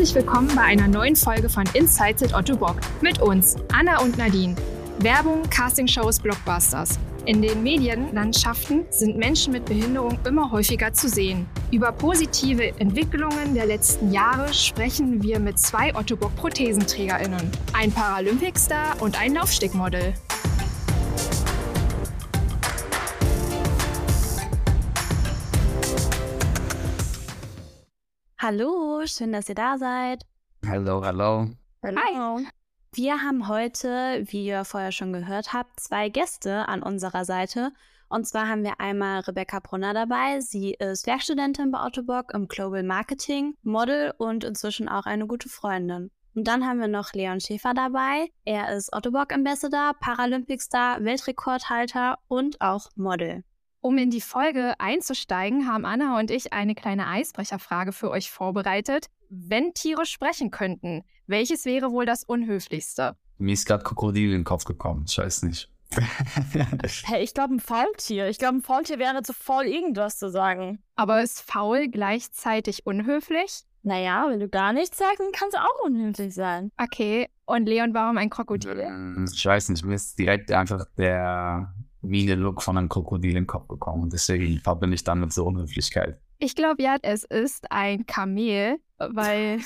Herzlich willkommen bei einer neuen Folge von Insights at Otto Bock. Mit uns, Anna und Nadine. Werbung, Castingshows, Blockbusters. In den Medienlandschaften sind Menschen mit Behinderung immer häufiger zu sehen. Über positive Entwicklungen der letzten Jahre sprechen wir mit zwei Otto Bock Prothesenträgerinnen, ein Paralympicstar und ein Laufstegmodel. Hallo, schön, dass ihr da seid. Hallo, hallo. Hi. Wir haben heute, wie ihr vorher schon gehört habt, zwei Gäste an unserer Seite. Und zwar haben wir einmal Rebecca Brunner dabei. Sie ist Werkstudentin bei Autobock im Global Marketing, Model und inzwischen auch eine gute Freundin. Und dann haben wir noch Leon Schäfer dabei. Er ist Autobock Ambassador, Paralympicstar, Weltrekordhalter und auch Model. Um in die Folge einzusteigen, haben Anna und ich eine kleine Eisbrecherfrage für euch vorbereitet. Wenn Tiere sprechen könnten, welches wäre wohl das Unhöflichste? Mir ist gerade Krokodil in den Kopf gekommen, ich weiß nicht. hey, ich glaube ein Faultier. Ich glaube, ein Faultier wäre zu faul, irgendwas zu sagen. Aber ist faul gleichzeitig unhöflich? Naja, wenn du gar nichts sagst, dann kann es auch unhöflich sein. Okay, und Leon, warum ein Krokodil? Ähm, ich weiß nicht, mir ist direkt einfach der Miene-Look von einem Krokodil in den Kopf gekommen. Und deswegen verbinde ich damit so Unhöflichkeit. Ich glaube ja, es ist ein Kamel, weil,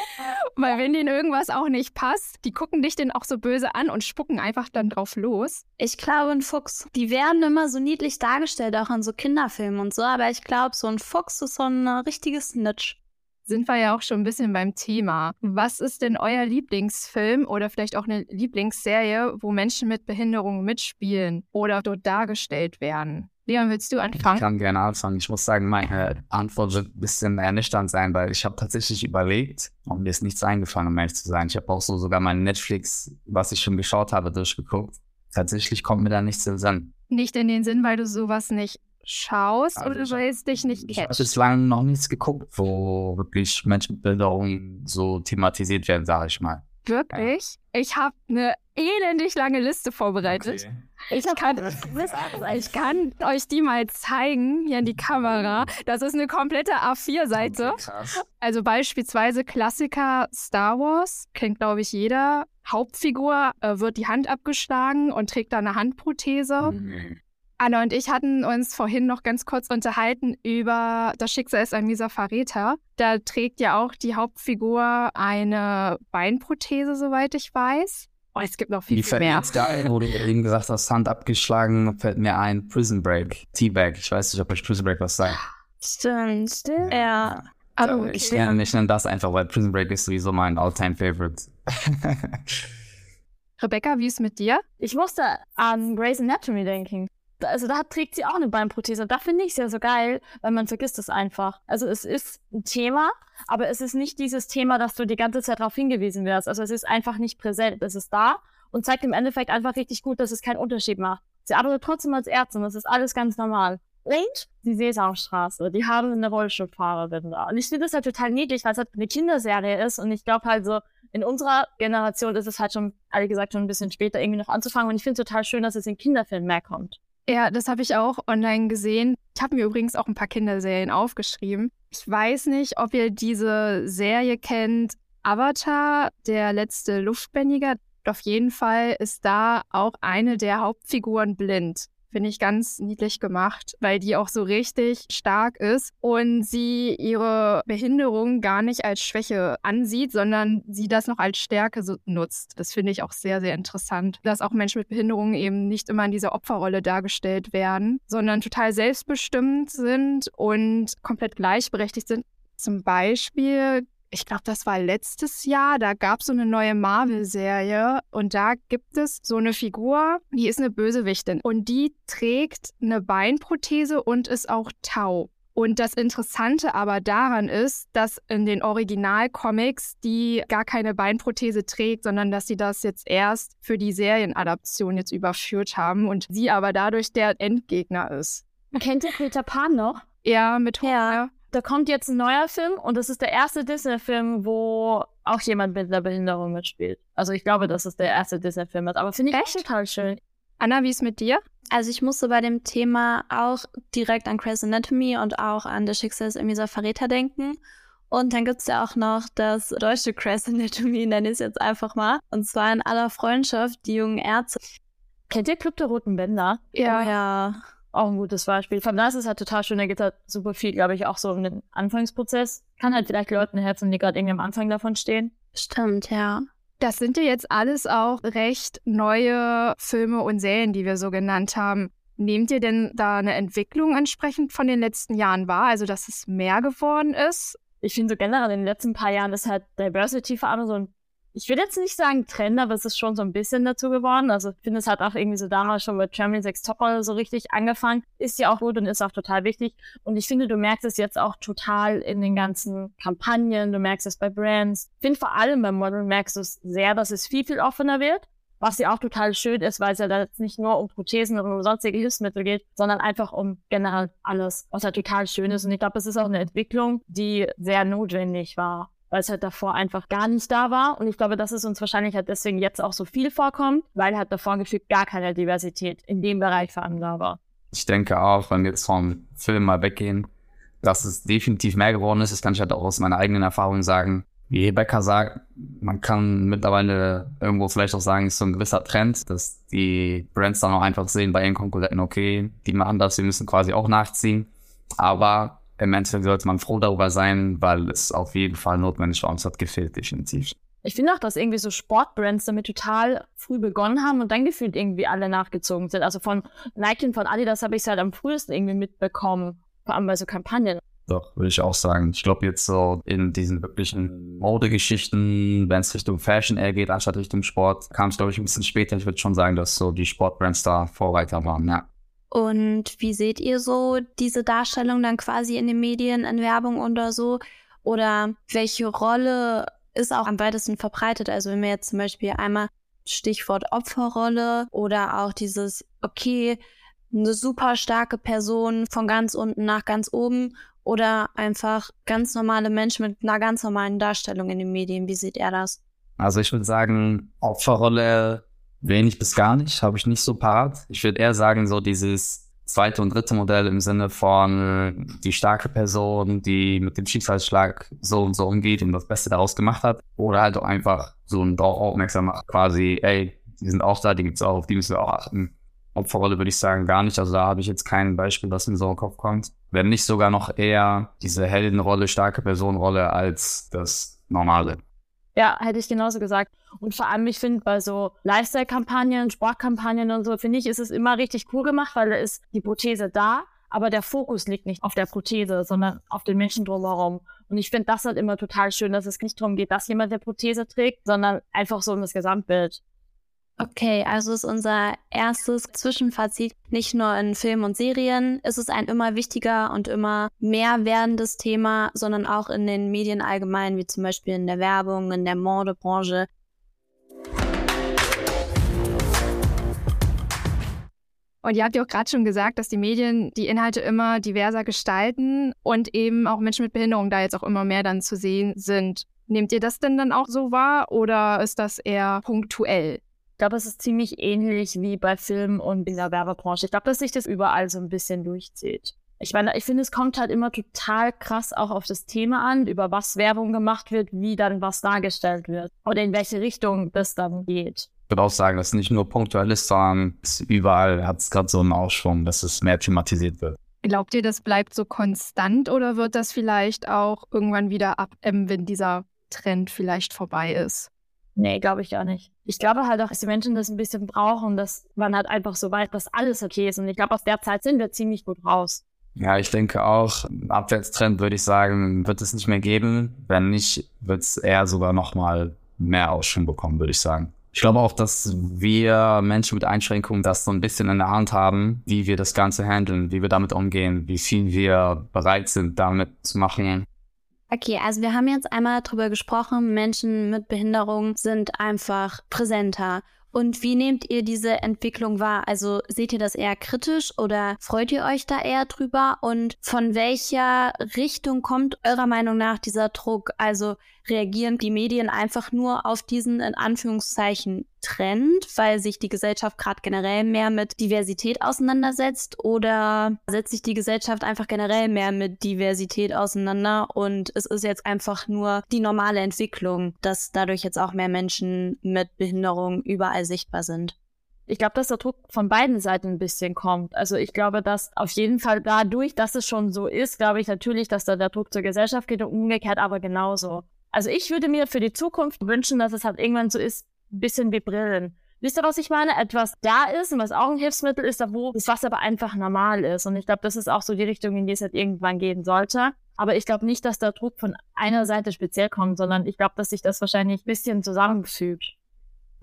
weil wenn denen irgendwas auch nicht passt, die gucken dich dann auch so böse an und spucken einfach dann drauf los. Ich glaube, ein Fuchs. Die werden immer so niedlich dargestellt, auch in so Kinderfilmen und so, aber ich glaube, so ein Fuchs ist so ein richtiges Snitch sind wir ja auch schon ein bisschen beim Thema. Was ist denn euer Lieblingsfilm oder vielleicht auch eine Lieblingsserie, wo Menschen mit Behinderungen mitspielen oder dort dargestellt werden? Leon, willst du anfangen? Ich kann gerne anfangen. Ich muss sagen, meine Antwort wird ein bisschen ernüchternd sein, weil ich habe tatsächlich überlegt und mir ist nichts eingefallen, um ehrlich zu sein. Ich habe auch so sogar mein Netflix, was ich schon geschaut habe, durchgeguckt. Tatsächlich kommt mir da nichts in den Sinn. Nicht in den Sinn, weil du sowas nicht schaust also oder weil es dich nicht catcht? Ich habe bislang noch nichts geguckt, wo wirklich Menschen mit Behinderung so thematisiert werden, sage ich mal. Wirklich? Ja. Ich habe eine elendig lange Liste vorbereitet. Okay. Ich, kann, ich kann euch die mal zeigen, hier in die Kamera. Das ist eine komplette A4-Seite. Okay, also beispielsweise Klassiker Star Wars, kennt glaube ich jeder. Hauptfigur äh, wird die Hand abgeschlagen und trägt da eine Handprothese. Mhm. Anna und ich hatten uns vorhin noch ganz kurz unterhalten über Das Schicksal ist ein mieser Verräter. Da trägt ja auch die Hauptfigur eine Beinprothese, soweit ich weiß. Oh, es gibt noch viel, viel mehr. Da, wo du eben gesagt hast, Hand abgeschlagen, fällt mir ein Prison Break, Teabag. Ich weiß nicht, ob euch Prison Break was sagt. Stimmt, stimmt. Ja. Also, okay. ich, nenne, ich nenne das einfach, weil Prison Break ist sowieso mein All-Time-Favorite. Rebecca, wie ist es mit dir? Ich musste an Grey's Anatomy denken also da trägt sie auch eine Beinprothese. Da finde ich es ja so geil, weil man vergisst es einfach. Also es ist ein Thema, aber es ist nicht dieses Thema, dass du die ganze Zeit darauf hingewiesen wirst. Also es ist einfach nicht präsent. Es ist da und zeigt im Endeffekt einfach richtig gut, dass es keinen Unterschied macht. Sie arbeitet trotzdem als Ärztin, das ist alles ganz normal. Und die Sesamstraße, die haben eine Rollstuhlfahrerin da. Und ich finde das halt total niedlich, weil es halt eine Kinderserie ist und ich glaube halt so, in unserer Generation ist es halt schon, ehrlich gesagt, schon ein bisschen später irgendwie noch anzufangen. Und ich finde es total schön, dass es in Kinderfilmen mehr kommt. Ja, das habe ich auch online gesehen. Ich habe mir übrigens auch ein paar Kinderserien aufgeschrieben. Ich weiß nicht, ob ihr diese Serie kennt. Avatar, der letzte Luftbändiger. Auf jeden Fall ist da auch eine der Hauptfiguren blind. Finde ich ganz niedlich gemacht, weil die auch so richtig stark ist und sie ihre Behinderung gar nicht als Schwäche ansieht, sondern sie das noch als Stärke so nutzt. Das finde ich auch sehr, sehr interessant, dass auch Menschen mit Behinderungen eben nicht immer in dieser Opferrolle dargestellt werden, sondern total selbstbestimmt sind und komplett gleichberechtigt sind. Zum Beispiel ich glaube, das war letztes Jahr, da gab es so eine neue Marvel-Serie und da gibt es so eine Figur, die ist eine Bösewichtin und die trägt eine Beinprothese und ist auch taub. Und das Interessante aber daran ist, dass in den Originalcomics die gar keine Beinprothese trägt, sondern dass sie das jetzt erst für die Serienadaption jetzt überführt haben und sie aber dadurch der Endgegner ist. Kennt ihr Peter Pan noch? Ja, mit Homer. Ja da kommt jetzt ein neuer Film und das ist der erste Disney-Film, wo auch jemand mit einer Behinderung mitspielt. Also ich glaube, dass es der erste Disney-Film ist, aber finde ich echt total schön. Anna, wie ist mit dir? Also ich musste bei dem Thema auch direkt an Grey's Anatomy und auch an das Schicksal des Verräter denken. Und dann gibt's ja auch noch das deutsche Crest Anatomy, nenne ich es jetzt einfach mal. Und zwar in aller Freundschaft, die jungen Ärzte. Kennt ihr Club der Roten Bänder? Ja. Oh, ja. Auch ein gutes Beispiel. Von da ist es halt total schön, da geht halt super viel, glaube ich, auch so um den Anfangsprozess. Kann halt vielleicht Leuten helfen, die gerade irgendwie am Anfang davon stehen. Stimmt, ja. Das sind ja jetzt alles auch recht neue Filme und Serien, die wir so genannt haben. Nehmt ihr denn da eine Entwicklung entsprechend von den letzten Jahren wahr? Also, dass es mehr geworden ist? Ich finde so generell in den letzten paar Jahren ist halt Diversity vor allem so ein ich will jetzt nicht sagen Trend, aber es ist schon so ein bisschen dazu geworden. Also ich finde, es hat auch irgendwie so damals schon bei Germany Sex Topper so richtig angefangen. Ist ja auch gut und ist auch total wichtig. Und ich finde, du merkst es jetzt auch total in den ganzen Kampagnen. Du merkst es bei Brands. Ich finde vor allem beim Model merkst du es sehr, dass es viel, viel offener wird. Was ja auch total schön ist, weil es ja da jetzt nicht nur um Prothesen oder um sonstige Hilfsmittel geht, sondern einfach um generell alles, was ja total schön ist. Und ich glaube, es ist auch eine Entwicklung, die sehr notwendig war weil es halt davor einfach gar nicht da war. Und ich glaube, dass es uns wahrscheinlich halt deswegen jetzt auch so viel vorkommt, weil halt davor gefühlt gar keine Diversität in dem Bereich vor allem da war. Ich denke auch, wenn wir jetzt vom Film mal weggehen, dass es definitiv mehr geworden ist. Das kann ich halt auch aus meiner eigenen Erfahrung sagen. Wie Rebecca sagt, man kann mittlerweile irgendwo vielleicht auch sagen, ist so ein gewisser Trend, dass die Brands dann auch einfach sehen bei ihren Konkurrenten, okay, die machen das, wir müssen quasi auch nachziehen. Aber im Endeffekt sollte man froh darüber sein, weil es auf jeden Fall notwendig war und es hat gefehlt, definitiv. Ich finde auch, dass irgendwie so Sportbrands damit total früh begonnen haben und dann gefühlt irgendwie alle nachgezogen sind. Also von Nike und von Adidas habe ich es halt am frühesten irgendwie mitbekommen, vor allem bei so Kampagnen. Doch, würde ich auch sagen. Ich glaube jetzt so in diesen wirklichen Modegeschichten, wenn es Richtung Fashion eher geht, anstatt Richtung Sport, kam es, glaube ich, ein bisschen später. Ich würde schon sagen, dass so die Sportbrands da Vorreiter waren, ja. Und wie seht ihr so diese Darstellung dann quasi in den Medien, in Werbung oder so? Oder welche Rolle ist auch am weitesten verbreitet? Also wenn wir jetzt zum Beispiel einmal Stichwort Opferrolle oder auch dieses, okay, eine super starke Person von ganz unten nach ganz oben oder einfach ganz normale Menschen mit einer ganz normalen Darstellung in den Medien. Wie sieht er das? Also ich würde sagen, Opferrolle wenig bis gar nicht, habe ich nicht so parat. Ich würde eher sagen, so dieses zweite und dritte Modell im Sinne von die starke Person, die mit dem Schicksalsschlag so und so umgeht und das Beste daraus gemacht hat. Oder halt auch einfach so ein Darauf aufmerksam macht, quasi, ey, die sind auch da, die gibt's auch, auf die müssen wir auch achten. Opferrolle würde ich sagen gar nicht. Also da habe ich jetzt kein Beispiel, das mir so im Kopf kommt. Wenn nicht sogar noch eher diese Heldenrolle, starke Personenrolle als das Normale. Ja, hätte ich genauso gesagt. Und vor allem, ich finde, bei so Lifestyle-Kampagnen, Sportkampagnen und so, finde ich, ist es immer richtig cool gemacht, weil da ist die Prothese da, aber der Fokus liegt nicht auf der Prothese, sondern auf den Menschen drumherum. Und ich finde das halt immer total schön, dass es nicht darum geht, dass jemand der Prothese trägt, sondern einfach so um das Gesamtbild. Okay, also ist unser erstes Zwischenfazit nicht nur in Filmen und Serien ist es ein immer wichtiger und immer mehr werdendes Thema, sondern auch in den Medien allgemein, wie zum Beispiel in der Werbung, in der Modebranche. Und ihr habt ja auch gerade schon gesagt, dass die Medien die Inhalte immer diverser gestalten und eben auch Menschen mit Behinderung da jetzt auch immer mehr dann zu sehen sind. Nehmt ihr das denn dann auch so wahr oder ist das eher punktuell? Ich glaube, es ist ziemlich ähnlich wie bei Film und in der Werbebranche. Ich glaube, dass sich das überall so ein bisschen durchzieht. Ich meine, ich finde, es kommt halt immer total krass auch auf das Thema an, über was Werbung gemacht wird, wie dann was dargestellt wird oder in welche Richtung das dann geht. Ich würde auch sagen, dass es nicht nur punktuell ist, sondern überall hat es gerade so einen Aufschwung, dass es mehr thematisiert wird. Glaubt ihr, das bleibt so konstant oder wird das vielleicht auch irgendwann wieder abebben, wenn dieser Trend vielleicht vorbei ist? Nee, glaube ich gar nicht. Ich glaube halt auch, dass die Menschen das ein bisschen brauchen, dass man halt einfach so weiß, dass alles okay ist. Und ich glaube, aus der Zeit sind wir ziemlich gut raus. Ja, ich denke auch, einen Abwärtstrend würde ich sagen, wird es nicht mehr geben. Wenn nicht, wird es eher sogar nochmal mehr Ausschwung bekommen, würde ich sagen. Ich glaube auch, dass wir Menschen mit Einschränkungen das so ein bisschen in der Hand haben, wie wir das Ganze handeln, wie wir damit umgehen, wie viel wir bereit sind, damit zu machen. Okay, also wir haben jetzt einmal darüber gesprochen, Menschen mit Behinderung sind einfach präsenter. Und wie nehmt ihr diese Entwicklung wahr? Also seht ihr das eher kritisch oder freut ihr euch da eher drüber? Und von welcher Richtung kommt eurer Meinung nach dieser Druck? Also reagieren die Medien einfach nur auf diesen in Anführungszeichen Trend, weil sich die Gesellschaft gerade generell mehr mit Diversität auseinandersetzt oder setzt sich die Gesellschaft einfach generell mehr mit Diversität auseinander und es ist jetzt einfach nur die normale Entwicklung, dass dadurch jetzt auch mehr Menschen mit Behinderung überall sichtbar sind? Ich glaube, dass der Druck von beiden Seiten ein bisschen kommt. Also ich glaube, dass auf jeden Fall dadurch, dass es schon so ist, glaube ich natürlich, dass da der Druck zur Gesellschaft geht und umgekehrt aber genauso. Also ich würde mir für die Zukunft wünschen, dass es halt irgendwann so ist, bisschen wie Brillen. Wisst ihr, was ich meine? Etwas da ist und was auch ein Hilfsmittel ist, da wo das Wasser aber einfach normal ist. Und ich glaube, das ist auch so die Richtung, in die es halt irgendwann gehen sollte. Aber ich glaube nicht, dass der Druck von einer Seite speziell kommt, sondern ich glaube, dass sich das wahrscheinlich ein bisschen zusammenfügt.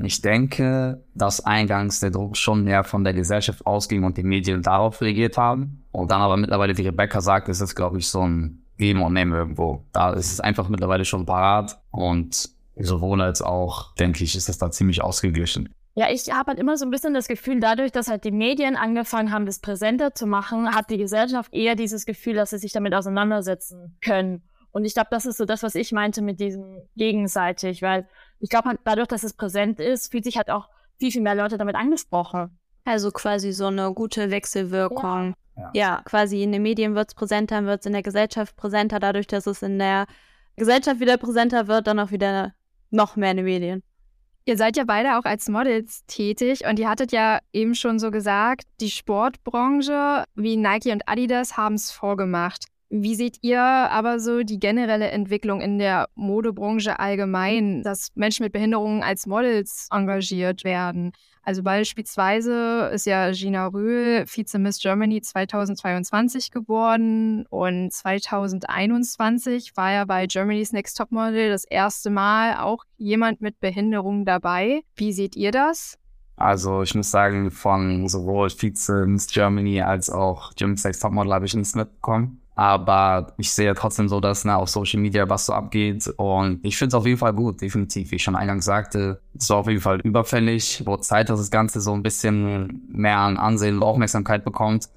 Ich denke, dass eingangs der Druck schon mehr von der Gesellschaft ausging und die Medien darauf reagiert haben. Und dann aber mittlerweile, wie Rebecca sagt, ist es, glaube ich, so ein Geben und Nehmen irgendwo. Da ist es einfach mittlerweile schon parat und sowohl als auch, denke ich, ist das da ziemlich ausgeglichen. Ja, ich habe halt immer so ein bisschen das Gefühl, dadurch, dass halt die Medien angefangen haben, das präsenter zu machen, hat die Gesellschaft eher dieses Gefühl, dass sie sich damit auseinandersetzen können. Und ich glaube, das ist so das, was ich meinte mit diesem gegenseitig, weil ich glaube halt dadurch, dass es präsent ist, fühlt sich halt auch viel, viel mehr Leute damit angesprochen. Also quasi so eine gute Wechselwirkung. Ja, ja quasi in den Medien wird es präsenter, wird es in der Gesellschaft präsenter, dadurch, dass es in der Gesellschaft wieder präsenter wird, dann auch wieder noch mehr in den Medien. Ihr seid ja beide auch als Models tätig und ihr hattet ja eben schon so gesagt, die Sportbranche wie Nike und Adidas haben es vorgemacht. Wie seht ihr aber so die generelle Entwicklung in der Modebranche allgemein, dass Menschen mit Behinderungen als Models engagiert werden? Also beispielsweise ist ja Gina Rühl Vize-Miss Germany 2022 geworden und 2021 war ja bei Germany's Next Topmodel das erste Mal auch jemand mit Behinderung dabei. Wie seht ihr das? Also ich muss sagen, von sowohl Vize-Miss Germany als auch Germany's Next Topmodel habe ich nichts mitbekommen. Aber ich sehe trotzdem so, dass na, auf Social Media was so abgeht. Und ich finde es auf jeden Fall gut, definitiv. Wie ich schon eingangs sagte, es war auf jeden Fall überfällig. Wurde Zeit, dass das Ganze so ein bisschen mehr an Ansehen und Aufmerksamkeit bekommt.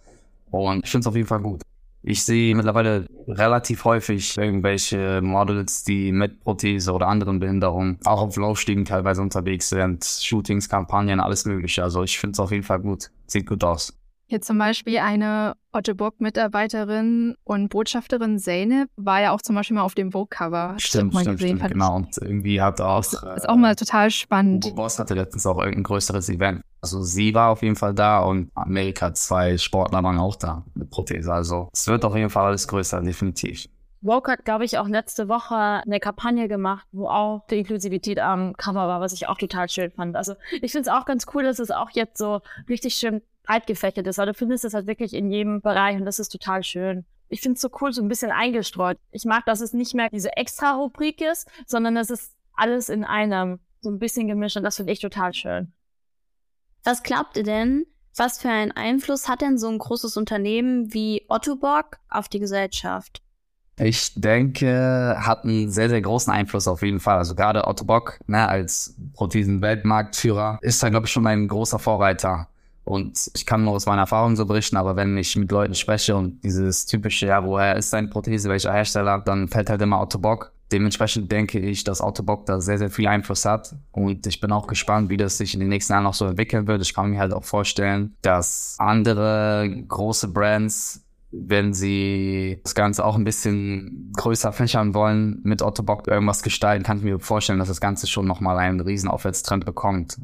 Und ich finde es auf jeden Fall gut. Ich sehe mittlerweile relativ häufig irgendwelche Models, die mit Prothese oder anderen Behinderungen auch auf Laufstiegen teilweise unterwegs sind. Shootings, Kampagnen, alles mögliche. Also ich finde es auf jeden Fall gut. Sieht gut aus. Hier zum Beispiel eine Otto Bock-Mitarbeiterin und Botschafterin Zeynep war ja auch zum Beispiel mal auf dem Vogue-Cover. Stimmt, mal stimmt, gesehen, stimmt, genau. Und irgendwie hat auch... Das ist auch mal total spannend. Hugo Boss hatte letztens auch irgendein größeres Event. Also sie war auf jeden Fall da und Amerika zwei Sportler waren auch da mit Prothese. Also es wird auf jeden Fall alles größer, definitiv. Vogue hat, glaube ich, auch letzte Woche eine Kampagne gemacht, wo auch die Inklusivität am Cover war, was ich auch total schön fand. Also ich finde es auch ganz cool, dass es auch jetzt so richtig schön breit gefächert ist, weil du findest es halt wirklich in jedem Bereich und das ist total schön. Ich finde es so cool, so ein bisschen eingestreut. Ich mag, dass es nicht mehr diese extra Rubrik ist, sondern es ist alles in einem, so ein bisschen gemischt und das finde ich total schön. Was glaubt ihr denn, was für einen Einfluss hat denn so ein großes Unternehmen wie Otto Bock auf die Gesellschaft? Ich denke, hat einen sehr, sehr großen Einfluss auf jeden Fall. Also gerade Otto Bock ne, als Prothesen-Weltmarktführer ist da, glaube ich, schon ein großer Vorreiter. Und ich kann nur aus meiner Erfahrung so berichten, aber wenn ich mit Leuten spreche und dieses typische, ja, woher ist deine Prothese, welcher Hersteller, dann fällt halt immer Autobock. Dementsprechend denke ich, dass Autobock da sehr, sehr viel Einfluss hat. Und ich bin auch gespannt, wie das sich in den nächsten Jahren noch so entwickeln wird. Ich kann mir halt auch vorstellen, dass andere große Brands, wenn sie das Ganze auch ein bisschen größer fächern wollen, mit Autobock irgendwas gestalten, kann ich mir vorstellen, dass das Ganze schon nochmal einen riesen Aufwärtstrend bekommt.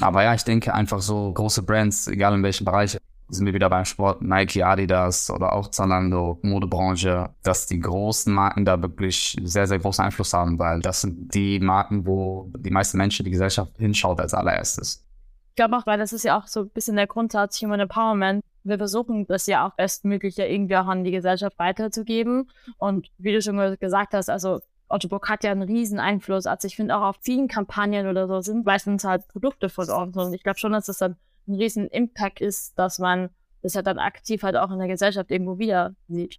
Aber ja, ich denke einfach so große Brands, egal in welchem Bereich, sind wir wieder beim Sport, Nike, Adidas oder auch Zalando, Modebranche, dass die großen Marken da wirklich sehr, sehr großen Einfluss haben, weil das sind die Marken, wo die meisten Menschen, die Gesellschaft hinschaut als allererstes. Ich glaube auch, weil das ist ja auch so ein bisschen der Grundsatz Human Empowerment. Wir versuchen das ja auch bestmöglich ja irgendwie auch an die Gesellschaft weiterzugeben. Und wie du schon gesagt hast, also Otto Bock hat ja einen riesen Einfluss. Also ich finde auch auf vielen Kampagnen oder so sind meistens halt Produkte von uns. Und ich glaube schon, dass das dann ein riesen Impact ist, dass man das halt dann aktiv halt auch in der Gesellschaft irgendwo wieder sieht.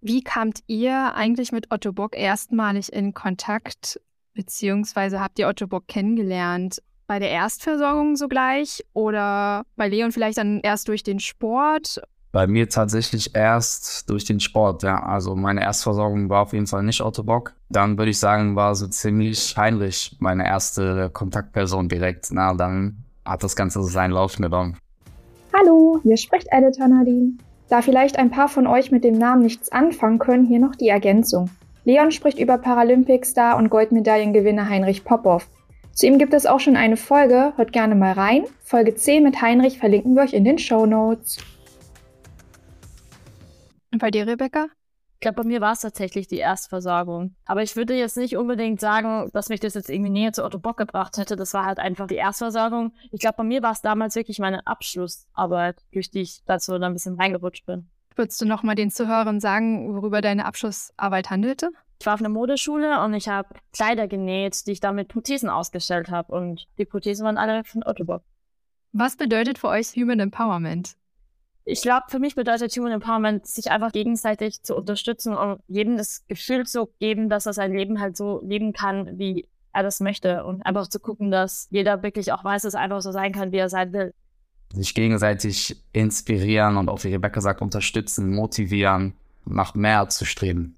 Wie kamt ihr eigentlich mit Otto Bock erstmalig in Kontakt, beziehungsweise habt ihr Otto Bock kennengelernt? Bei der Erstversorgung sogleich oder bei Leon vielleicht dann erst durch den Sport Bei mir tatsächlich erst durch den Sport, ja. Also meine Erstversorgung war auf jeden Fall nicht Otto Bock. Dann würde ich sagen, war so ziemlich Heinrich meine erste Kontaktperson direkt. Na, dann hat das Ganze so seinen Lauf genommen. Hallo, hier spricht Editor Nadine. Da vielleicht ein paar von euch mit dem Namen nichts anfangen können, hier noch die Ergänzung. Leon spricht über Paralympic-Star und Goldmedaillengewinner Heinrich Popov. Zu ihm gibt es auch schon eine Folge, hört gerne mal rein. Folge 10 mit Heinrich verlinken wir euch in den Show Notes. Und bei dir, Rebecca? Ich glaube, bei mir war es tatsächlich die Erstversorgung. Aber ich würde jetzt nicht unbedingt sagen, dass mich das jetzt irgendwie näher zu Otto Bock gebracht hätte. Das war halt einfach die Erstversorgung. Ich glaube, bei mir war es damals wirklich meine Abschlussarbeit, durch die ich dazu dann ein bisschen reingerutscht bin. Würdest du noch mal den Zuhörern sagen, worüber deine Abschlussarbeit handelte? Ich war auf einer Modeschule und ich habe Kleider genäht, die ich dann mit Prothesen ausgestellt habe. Und die Prothesen waren alle von Otto Bock. Was bedeutet für euch Human Empowerment? Ich glaube, für mich bedeutet Human Empowerment, sich einfach gegenseitig zu unterstützen und jedem das Gefühl zu geben, dass er sein Leben halt so leben kann, wie er das möchte. Und einfach zu gucken, dass jeder wirklich auch weiß, dass er einfach so sein kann, wie er sein will. Sich gegenseitig inspirieren und auch, wie Rebecca sagt, unterstützen, motivieren, nach mehr zu streben.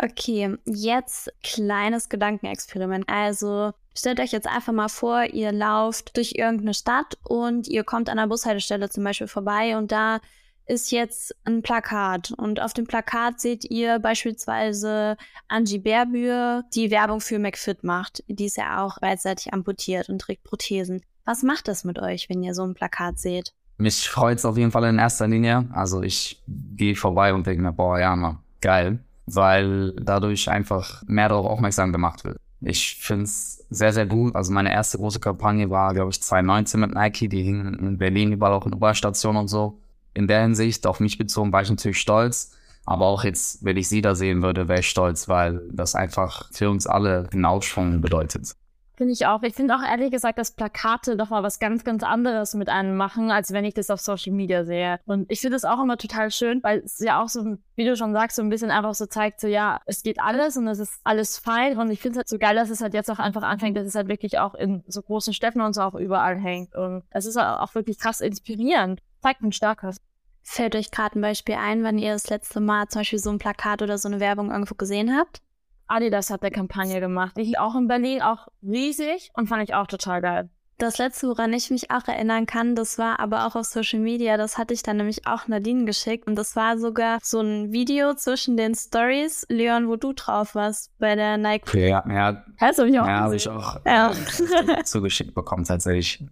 Okay, jetzt kleines Gedankenexperiment. Also stellt euch jetzt einfach mal vor, ihr lauft durch irgendeine Stadt und ihr kommt an einer Bushaltestelle zum Beispiel vorbei und da ist jetzt ein Plakat und auf dem Plakat seht ihr beispielsweise Angie Bärbür, die Werbung für McFit macht. Die ist ja auch beidseitig amputiert und trägt Prothesen. Was macht das mit euch, wenn ihr so ein Plakat seht? Mich freut es auf jeden Fall in erster Linie. Also ich gehe vorbei und denke mir, boah, ja, mal, geil weil dadurch einfach mehr darauf aufmerksam gemacht wird. Ich finde es sehr, sehr gut. Also meine erste große Kampagne war, glaube ich, 2019 mit Nike. Die hing in Berlin überall auch in U-Bahn-Stationen und so. In der Hinsicht, auf mich bezogen, war ich natürlich stolz. Aber auch jetzt, wenn ich sie da sehen würde, wäre ich stolz, weil das einfach für uns alle einen Aufschwung bedeutet. Finde ich auch. Ich finde auch ehrlich gesagt, dass Plakate doch mal was ganz, ganz anderes mit einem machen, als wenn ich das auf Social Media sehe. Und ich finde es auch immer total schön, weil es ja auch so, wie du schon sagst, so ein bisschen einfach so zeigt, so ja, es geht alles und es ist alles fein. Und ich finde es halt so geil, dass es halt jetzt auch einfach anfängt, dass es halt wirklich auch in so großen Städten und so auch überall hängt. Und es ist auch wirklich krass inspirierend. Zeigt ein starkes. Fällt euch gerade ein Beispiel ein, wann ihr das letzte Mal zum Beispiel so ein Plakat oder so eine Werbung irgendwo gesehen habt? Adidas hat eine Kampagne gemacht. Die auch in Berlin, auch riesig und fand ich auch total geil. Das letzte, woran ich mich auch erinnern kann, das war aber auch auf Social Media. Das hatte ich dann nämlich auch Nadine geschickt. Und das war sogar so ein Video zwischen den Stories, Leon, wo du drauf warst bei der Nike. Ja, ja. Hast du mich auch? Ja, habe ich auch ja. zugeschickt bekommen, tatsächlich.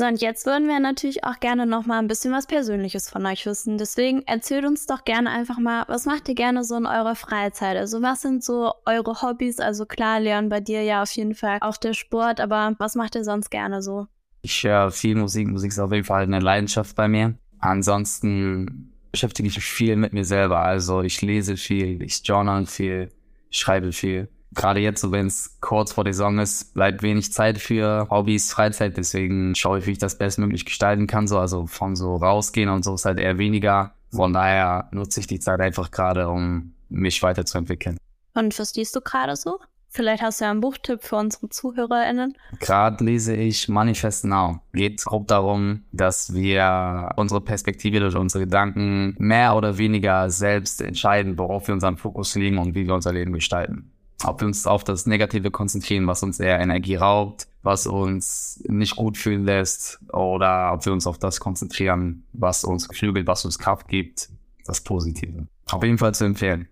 So, und jetzt würden wir natürlich auch gerne noch mal ein bisschen was Persönliches von euch wissen. Deswegen erzählt uns doch gerne einfach mal, was macht ihr gerne so in eurer Freizeit? Also was sind so eure Hobbys? Also klar, Leon, bei dir ja auf jeden Fall auch der Sport, aber was macht ihr sonst gerne so? Ich höre viel Musik. Musik ist auf jeden Fall eine Leidenschaft bei mir. Ansonsten beschäftige ich mich viel mit mir selber. Also ich lese viel, ich journal viel, schreibe viel gerade jetzt, so wenn es kurz vor der Saison ist, bleibt wenig Zeit für Hobbys, Freizeit. Deswegen schaue ich, wie ich das bestmöglich gestalten kann. So, also von so rausgehen und so ist halt eher weniger. Von daher nutze ich die Zeit einfach gerade, um mich weiterzuentwickeln. Und was liest du gerade so? Vielleicht hast du ja einen Buchtipp für unsere ZuhörerInnen. Gerade lese ich Manifest Now. Geht grob darum, dass wir unsere Perspektive durch unsere Gedanken mehr oder weniger selbst entscheiden, worauf wir unseren Fokus legen und wie wir unser Leben gestalten ob wir uns auf das Negative konzentrieren, was uns eher Energie raubt, was uns nicht gut fühlen lässt, oder ob wir uns auf das konzentrieren, was uns geflügelt, was uns Kraft gibt, das Positive. Auf jeden Fall zu empfehlen.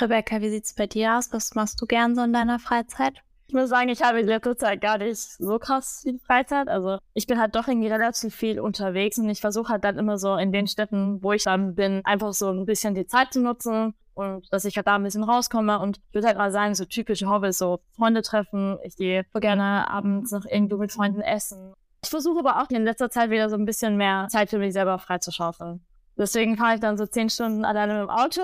Rebecca, wie sieht's bei dir aus? Was machst du gern so in deiner Freizeit? Ich muss sagen, ich habe in letzter Zeit gar nicht so krass viel Freizeit. Also ich bin halt doch irgendwie relativ viel unterwegs und ich versuche halt dann immer so in den Städten, wo ich dann bin, einfach so ein bisschen die Zeit zu nutzen und dass ich halt da ein bisschen rauskomme und ich würde halt gerade sagen, so typische Hobbys, so Freunde treffen. Ich gehe gerne abends noch irgendwo mit Freunden essen. Ich versuche aber auch in letzter Zeit wieder so ein bisschen mehr Zeit für mich selber freizuschaufeln. Deswegen fahre ich dann so zehn Stunden alleine mit dem Auto,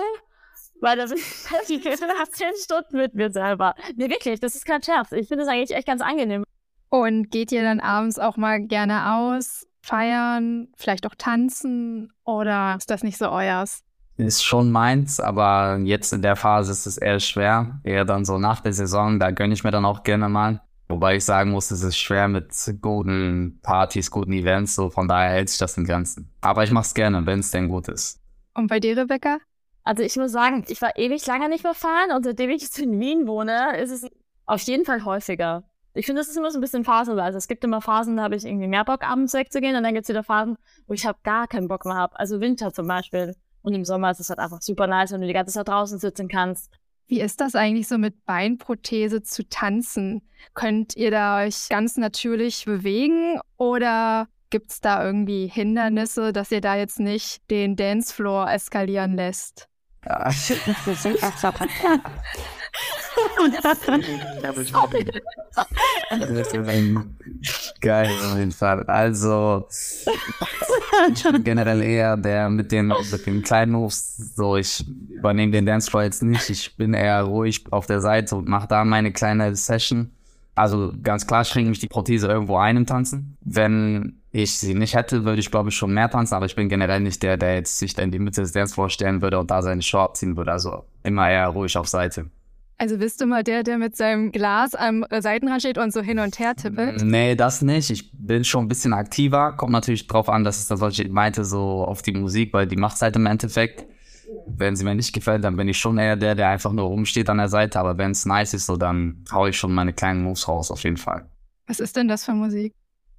weil da bin ich nach zehn Stunden mit mir selber. Nee, wirklich, das ist kein Scherz. Ich finde es eigentlich echt ganz angenehm. Und geht ihr dann abends auch mal gerne aus, feiern, vielleicht auch tanzen oder ist das nicht so euers? ist schon meins, aber jetzt in der Phase ist es eher schwer. Eher dann so nach der Saison, da gönne ich mir dann auch gerne mal. Wobei ich sagen muss, es ist schwer mit guten Partys, guten Events, so von daher hält sich das in Grenzen. Aber ich mach's gerne, wenn es denn gut ist. Und bei dir, Rebecca? Also ich muss sagen, ich war ewig lange nicht mehr fahren und seitdem ich jetzt in Wien wohne, ist es auf jeden Fall häufiger. Ich finde, das ist immer so ein bisschen phasenweise. Es gibt immer Phasen, da habe ich irgendwie mehr Bock, abends wegzugehen und dann gibt es wieder Phasen, wo ich habe gar keinen Bock mehr habe. Also Winter zum Beispiel. Und im Sommer ist es halt einfach super nice, wenn du die ganze Zeit draußen sitzen kannst. Wie ist das eigentlich so mit Beinprothese zu tanzen? Könnt ihr da euch ganz natürlich bewegen oder gibt es da irgendwie Hindernisse, dass ihr da jetzt nicht den Dancefloor eskalieren lässt? Ja. Geil, auf jeden Fall. Also, ich bin generell eher der mit den, mit den kleinen Moves. So, ich übernehme den Dancefloor jetzt nicht. Ich bin eher ruhig auf der Seite und mache da meine kleine Session. Also, ganz klar schränke mich die Prothese irgendwo ein im Tanzen. Wenn ich sie nicht hätte, würde ich glaube ich schon mehr tanzen, aber ich bin generell nicht der, der jetzt sich da in die Mitte des Dancefloors stellen würde und da seine Show abziehen würde. Also immer eher ruhig auf Seite. Also bist du mal der, der mit seinem Glas am Seitenrand steht und so hin und her tippelt? Nee, das nicht. Ich bin schon ein bisschen aktiver. Kommt natürlich drauf an, dass es das, was ich meinte, so auf die Musik, weil die macht halt im Endeffekt. Wenn sie mir nicht gefällt, dann bin ich schon eher der, der einfach nur rumsteht an der Seite. Aber wenn es nice ist, so dann hau ich schon meine kleinen Moves raus, auf jeden Fall. Was ist denn das für Musik?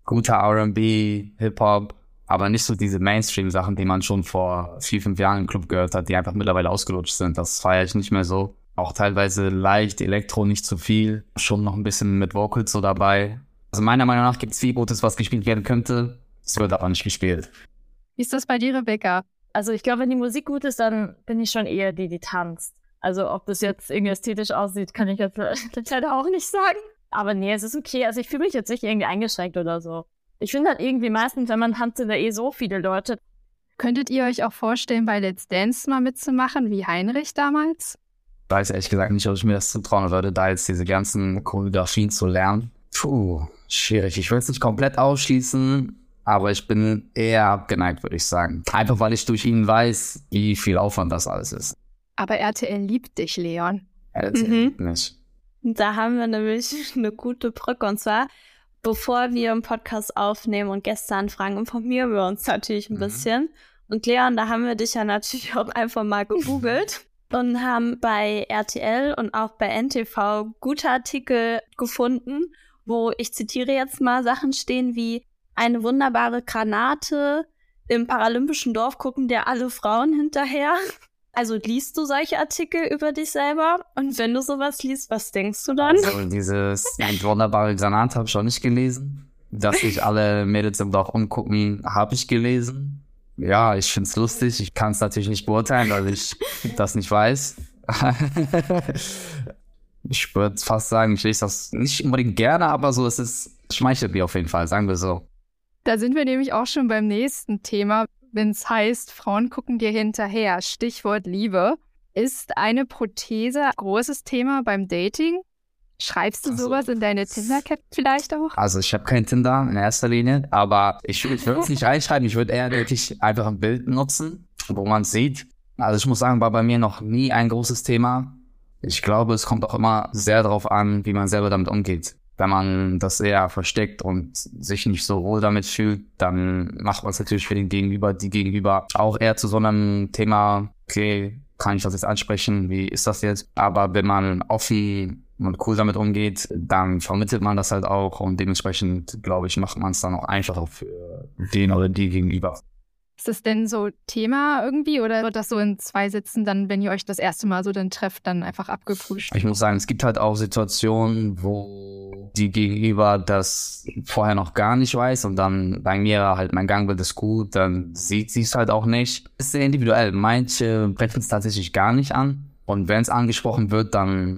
Guter R&B, Hip-Hop, aber nicht so diese Mainstream-Sachen, die man schon vor vier, fünf Jahren im Club gehört hat, die einfach mittlerweile ausgelutscht sind. Das feiere ich nicht mehr so auch teilweise leicht, Elektro nicht zu viel, schon noch ein bisschen mit Vocals so dabei. Also meiner Meinung nach gibt es viel Gutes, was gespielt werden könnte. Es wird aber nicht gespielt. Wie ist das bei dir, Rebecca? Also ich glaube, wenn die Musik gut ist, dann bin ich schon eher die, die tanzt. Also ob das jetzt irgendwie ästhetisch aussieht, kann ich jetzt leider auch nicht sagen. Aber nee, es ist okay. Also ich fühle mich jetzt nicht irgendwie eingeschränkt oder so. Ich finde halt irgendwie meistens, wenn man tanzt, sind da eh so viele Leute. Könntet ihr euch auch vorstellen, bei Let's Dance mal mitzumachen, wie Heinrich damals? weiß ehrlich gesagt nicht, ob ich mir das zutrauen würde, da jetzt diese ganzen Choreografien zu lernen. Puh, schwierig. Ich will es nicht komplett ausschließen, aber ich bin eher abgeneigt, würde ich sagen. Einfach weil ich durch ihn weiß, wie viel Aufwand das alles ist. Aber RTL liebt dich, Leon. RTL mhm. liebt mich. Da haben wir nämlich eine gute Brücke. Und zwar, bevor wir einen Podcast aufnehmen und Gäste anfragen, informieren wir uns natürlich ein mhm. bisschen. Und Leon, da haben wir dich ja natürlich auch einfach mal gegoogelt und haben bei RTL und auch bei NTV gute Artikel gefunden, wo ich zitiere jetzt mal Sachen stehen wie eine wunderbare Granate im paralympischen Dorf gucken dir alle Frauen hinterher. Also liest du solche Artikel über dich selber? Und wenn du sowas liest, was denkst du dann? Also dieses wunderbare Granate habe ich auch nicht gelesen. Dass sich alle Mädels im Dorf umgucken, habe ich gelesen. Ja, ich finde es lustig. Ich kann es natürlich nicht beurteilen, weil ich das nicht weiß. ich würde fast sagen, ich lese das nicht unbedingt gerne, aber so es ist schmeichelt mir auf jeden Fall, sagen wir so. Da sind wir nämlich auch schon beim nächsten Thema, wenn es heißt, Frauen gucken dir hinterher. Stichwort Liebe. Ist eine Prothese großes Thema beim Dating? Schreibst du also, sowas in deine Tinder-Cap vielleicht auch? Also ich habe kein Tinder in erster Linie, aber ich, ich würde es nicht reinschreiben. Ich würde eher wirklich einfach ein Bild nutzen, wo man sieht. Also ich muss sagen, war bei mir noch nie ein großes Thema. Ich glaube, es kommt auch immer sehr darauf an, wie man selber damit umgeht. Wenn man das eher versteckt und sich nicht so wohl damit fühlt, dann macht man es natürlich für den Gegenüber, die Gegenüber auch eher zu so einem Thema, okay, kann ich das jetzt ansprechen? Wie ist das jetzt? Aber wenn man offen und cool damit umgeht, dann vermittelt man das halt auch und dementsprechend, glaube ich, macht man es dann auch einfacher für den oder die gegenüber. Ist das denn so Thema irgendwie oder wird das so in zwei Sitzen dann, wenn ihr euch das erste Mal so dann trefft, dann einfach abgeprüft? Ich muss sagen, es gibt halt auch Situationen, wo die Gegenüber das vorher noch gar nicht weiß und dann bei mir halt mein Gangbild ist gut, dann sieht sie es halt auch nicht. Ist sehr individuell. Manche brechen es tatsächlich gar nicht an und wenn es angesprochen wird, dann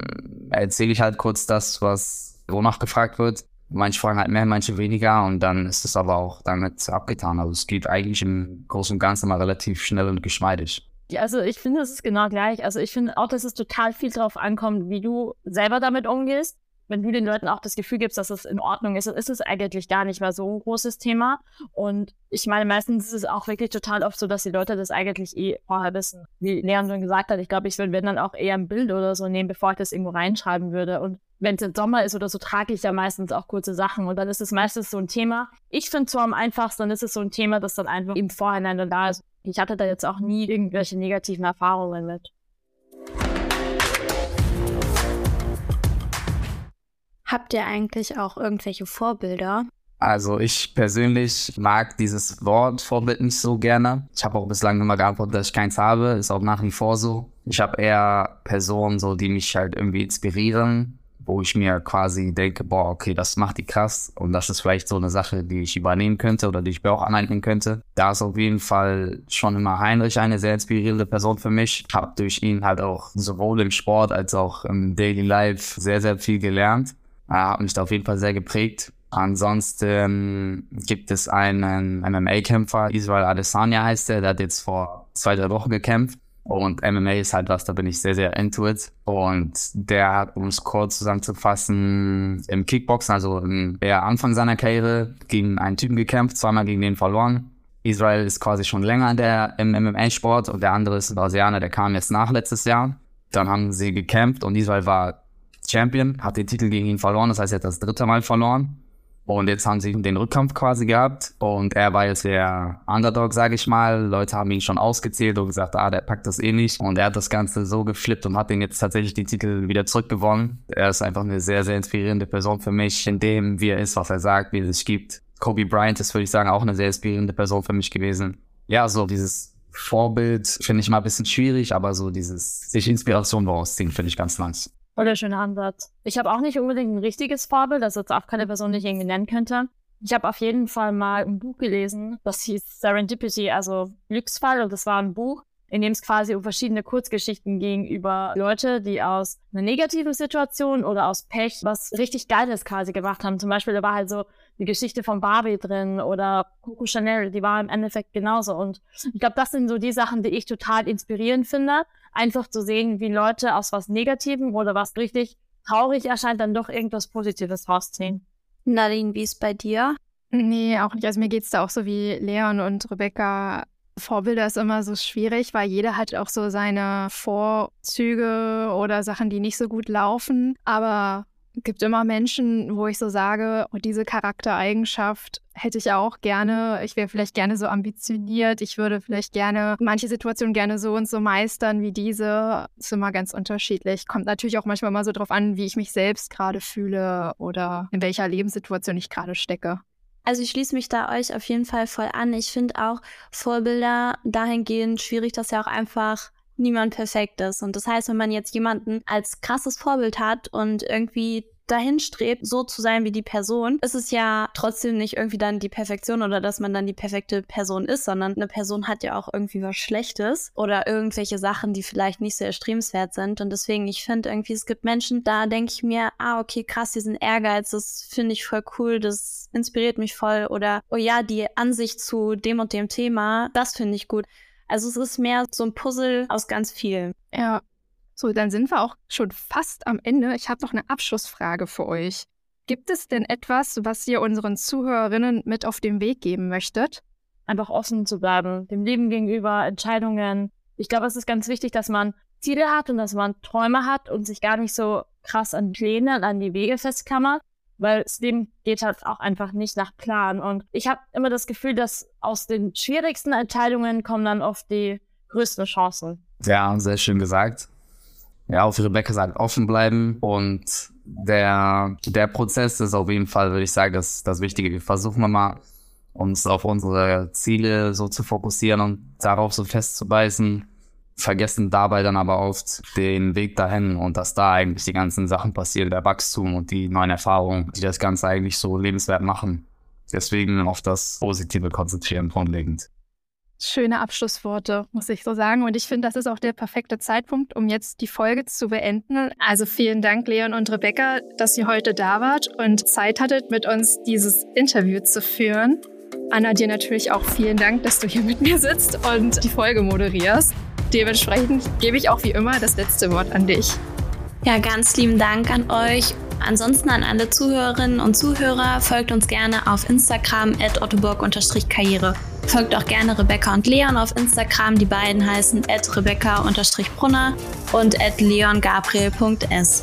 erzähle ich halt kurz das, was wonach gefragt wird. Manche fragen halt mehr, manche weniger und dann ist es aber auch damit abgetan. Also es geht eigentlich im Großen und Ganzen mal relativ schnell und geschmeidig. Ja, also ich finde, es ist genau gleich. Also ich finde auch, dass es total viel darauf ankommt, wie du selber damit umgehst wenn du den Leuten auch das Gefühl gibst, dass es in Ordnung ist, dann ist es eigentlich gar nicht mehr so ein großes Thema. Und ich meine, meistens ist es auch wirklich total oft so, dass die Leute das eigentlich eh vorher wissen. Wie Leon schon gesagt hat, ich glaube, ich würde, dann auch eher ein Bild oder so nehmen, bevor ich das irgendwo reinschreiben würde. Und wenn es im Sommer ist oder so, trage ich ja meistens auch kurze Sachen und dann ist es meistens so ein Thema. Ich finde zwar am einfachsten, dann ist es so ein Thema, das dann einfach im Vorhinein dann da ist. Ich hatte da jetzt auch nie irgendwelche negativen Erfahrungen mit. Habt ihr eigentlich auch irgendwelche Vorbilder? Also ich persönlich mag dieses Wort Vorbild nicht so gerne. Ich habe auch bislang immer geantwortet, dass ich keins habe. Ist auch nach wie vor so. Ich habe eher Personen, so die mich halt irgendwie inspirieren, wo ich mir quasi denke, boah, okay, das macht die krass und das ist vielleicht so eine Sache, die ich übernehmen könnte oder die ich mir auch aneignen könnte. Da ist auf jeden Fall schon immer Heinrich eine sehr inspirierende Person für mich. Hab durch ihn halt auch sowohl im Sport als auch im Daily Life sehr, sehr viel gelernt. Er hat mich da auf jeden Fall sehr geprägt. Ansonsten gibt es einen MMA-Kämpfer, Israel Adesanya heißt der, der hat jetzt vor zwei, drei Wochen gekämpft. Und MMA ist halt was, da bin ich sehr, sehr into it. Und der hat, um es kurz zusammenzufassen, im Kickboxen, also im eher Anfang seiner Karriere, gegen einen Typen gekämpft, zweimal gegen den verloren. Israel ist quasi schon länger der, im MMA-Sport und der andere ist ein Brasilianer, der kam jetzt nach letztes Jahr. Dann haben sie gekämpft und Israel war Champion, hat den Titel gegen ihn verloren, das heißt, er hat das dritte Mal verloren. Und jetzt haben sie den Rückkampf quasi gehabt und er war jetzt der Underdog, sage ich mal. Leute haben ihn schon ausgezählt und gesagt, ah, der packt das eh nicht. Und er hat das Ganze so geflippt und hat den jetzt tatsächlich den Titel wieder zurückgewonnen. Er ist einfach eine sehr, sehr inspirierende Person für mich, in dem, wie er ist, was er sagt, wie er sich gibt. Kobe Bryant ist, würde ich sagen, auch eine sehr inspirierende Person für mich gewesen. Ja, so dieses Vorbild finde ich mal ein bisschen schwierig, aber so dieses sich Inspiration rausziehen, finde ich ganz nice. Oder schöner Ansatz. Ich habe auch nicht unbedingt ein richtiges Vorbild, also jetzt auch keine Person, ich irgendwie nennen könnte. Ich habe auf jeden Fall mal ein Buch gelesen, das hieß Serendipity, also Glücksfall, und das war ein Buch, in dem es quasi um verschiedene Kurzgeschichten ging über Leute, die aus einer negativen Situation oder aus Pech was richtig Geiles quasi gemacht haben. Zum Beispiel, da war halt so die Geschichte von Barbie drin oder Coco Chanel, die war im Endeffekt genauso. Und ich glaube, das sind so die Sachen, die ich total inspirierend finde. Einfach zu sehen, wie Leute aus was Negativem oder was richtig traurig erscheint, dann doch irgendwas Positives rausziehen. Nadine, wie ist bei dir? Nee, auch nicht. Also mir geht es da auch so wie Leon und Rebecca. Vorbilder ist immer so schwierig, weil jeder hat auch so seine Vorzüge oder Sachen, die nicht so gut laufen. Aber gibt immer Menschen, wo ich so sage, oh, diese Charaktereigenschaft hätte ich auch gerne. Ich wäre vielleicht gerne so ambitioniert. Ich würde vielleicht gerne manche Situationen gerne so und so meistern wie diese. Ist immer ganz unterschiedlich. Kommt natürlich auch manchmal mal so drauf an, wie ich mich selbst gerade fühle oder in welcher Lebenssituation ich gerade stecke. Also ich schließe mich da euch auf jeden Fall voll an. Ich finde auch Vorbilder dahingehend schwierig, dass ja auch einfach niemand perfekt ist. Und das heißt, wenn man jetzt jemanden als krasses Vorbild hat und irgendwie dahin strebt, so zu sein wie die Person, ist es ja trotzdem nicht irgendwie dann die Perfektion oder dass man dann die perfekte Person ist, sondern eine Person hat ja auch irgendwie was Schlechtes oder irgendwelche Sachen, die vielleicht nicht so erstrebenswert sind. Und deswegen, ich finde irgendwie, es gibt Menschen, da denke ich mir, ah, okay, krass, diesen Ehrgeiz, das finde ich voll cool, das inspiriert mich voll. Oder, oh ja, die Ansicht zu dem und dem Thema, das finde ich gut. Also es ist mehr so ein Puzzle aus ganz viel. Ja. So, dann sind wir auch schon fast am Ende. Ich habe noch eine Abschlussfrage für euch. Gibt es denn etwas, was ihr unseren Zuhörerinnen mit auf den Weg geben möchtet? Einfach offen zu bleiben, dem Leben gegenüber, Entscheidungen. Ich glaube, es ist ganz wichtig, dass man Ziele hat und dass man Träume hat und sich gar nicht so krass an Pläne und an die Wege festklammert, weil das Leben geht halt auch einfach nicht nach Plan. Und ich habe immer das Gefühl, dass aus den schwierigsten Entscheidungen kommen dann oft die größten Chancen. Ja, sehr schön gesagt. Ja, auf Rebecca sagt offen bleiben und der, der Prozess ist auf jeden Fall, würde ich sagen, das, das Wichtige. Wir versuchen mal, uns auf unsere Ziele so zu fokussieren und darauf so festzubeißen vergessen dabei dann aber oft den Weg dahin und dass da eigentlich die ganzen Sachen passieren, der Wachstum und die neuen Erfahrungen, die das Ganze eigentlich so lebenswert machen. Deswegen auf das Positive konzentrieren grundlegend. Schöne Abschlussworte, muss ich so sagen. Und ich finde, das ist auch der perfekte Zeitpunkt, um jetzt die Folge zu beenden. Also vielen Dank, Leon und Rebecca, dass ihr heute da wart und Zeit hattet, mit uns dieses Interview zu führen. Anna, dir natürlich auch vielen Dank, dass du hier mit mir sitzt und die Folge moderierst. Dementsprechend gebe ich auch wie immer das letzte Wort an dich. Ja, ganz lieben Dank an euch. Ansonsten an alle Zuhörerinnen und Zuhörer, folgt uns gerne auf Instagram at ottoburg-karriere. Folgt auch gerne Rebecca und Leon auf Instagram. Die beiden heißen at rebecca-brunner und at leongabriel.s.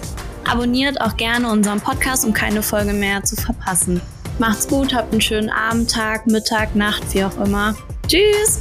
Abonniert auch gerne unseren Podcast, um keine Folge mehr zu verpassen. Macht's gut, habt einen schönen Abend, Tag, Mittag, Nacht, wie auch immer. Tschüss!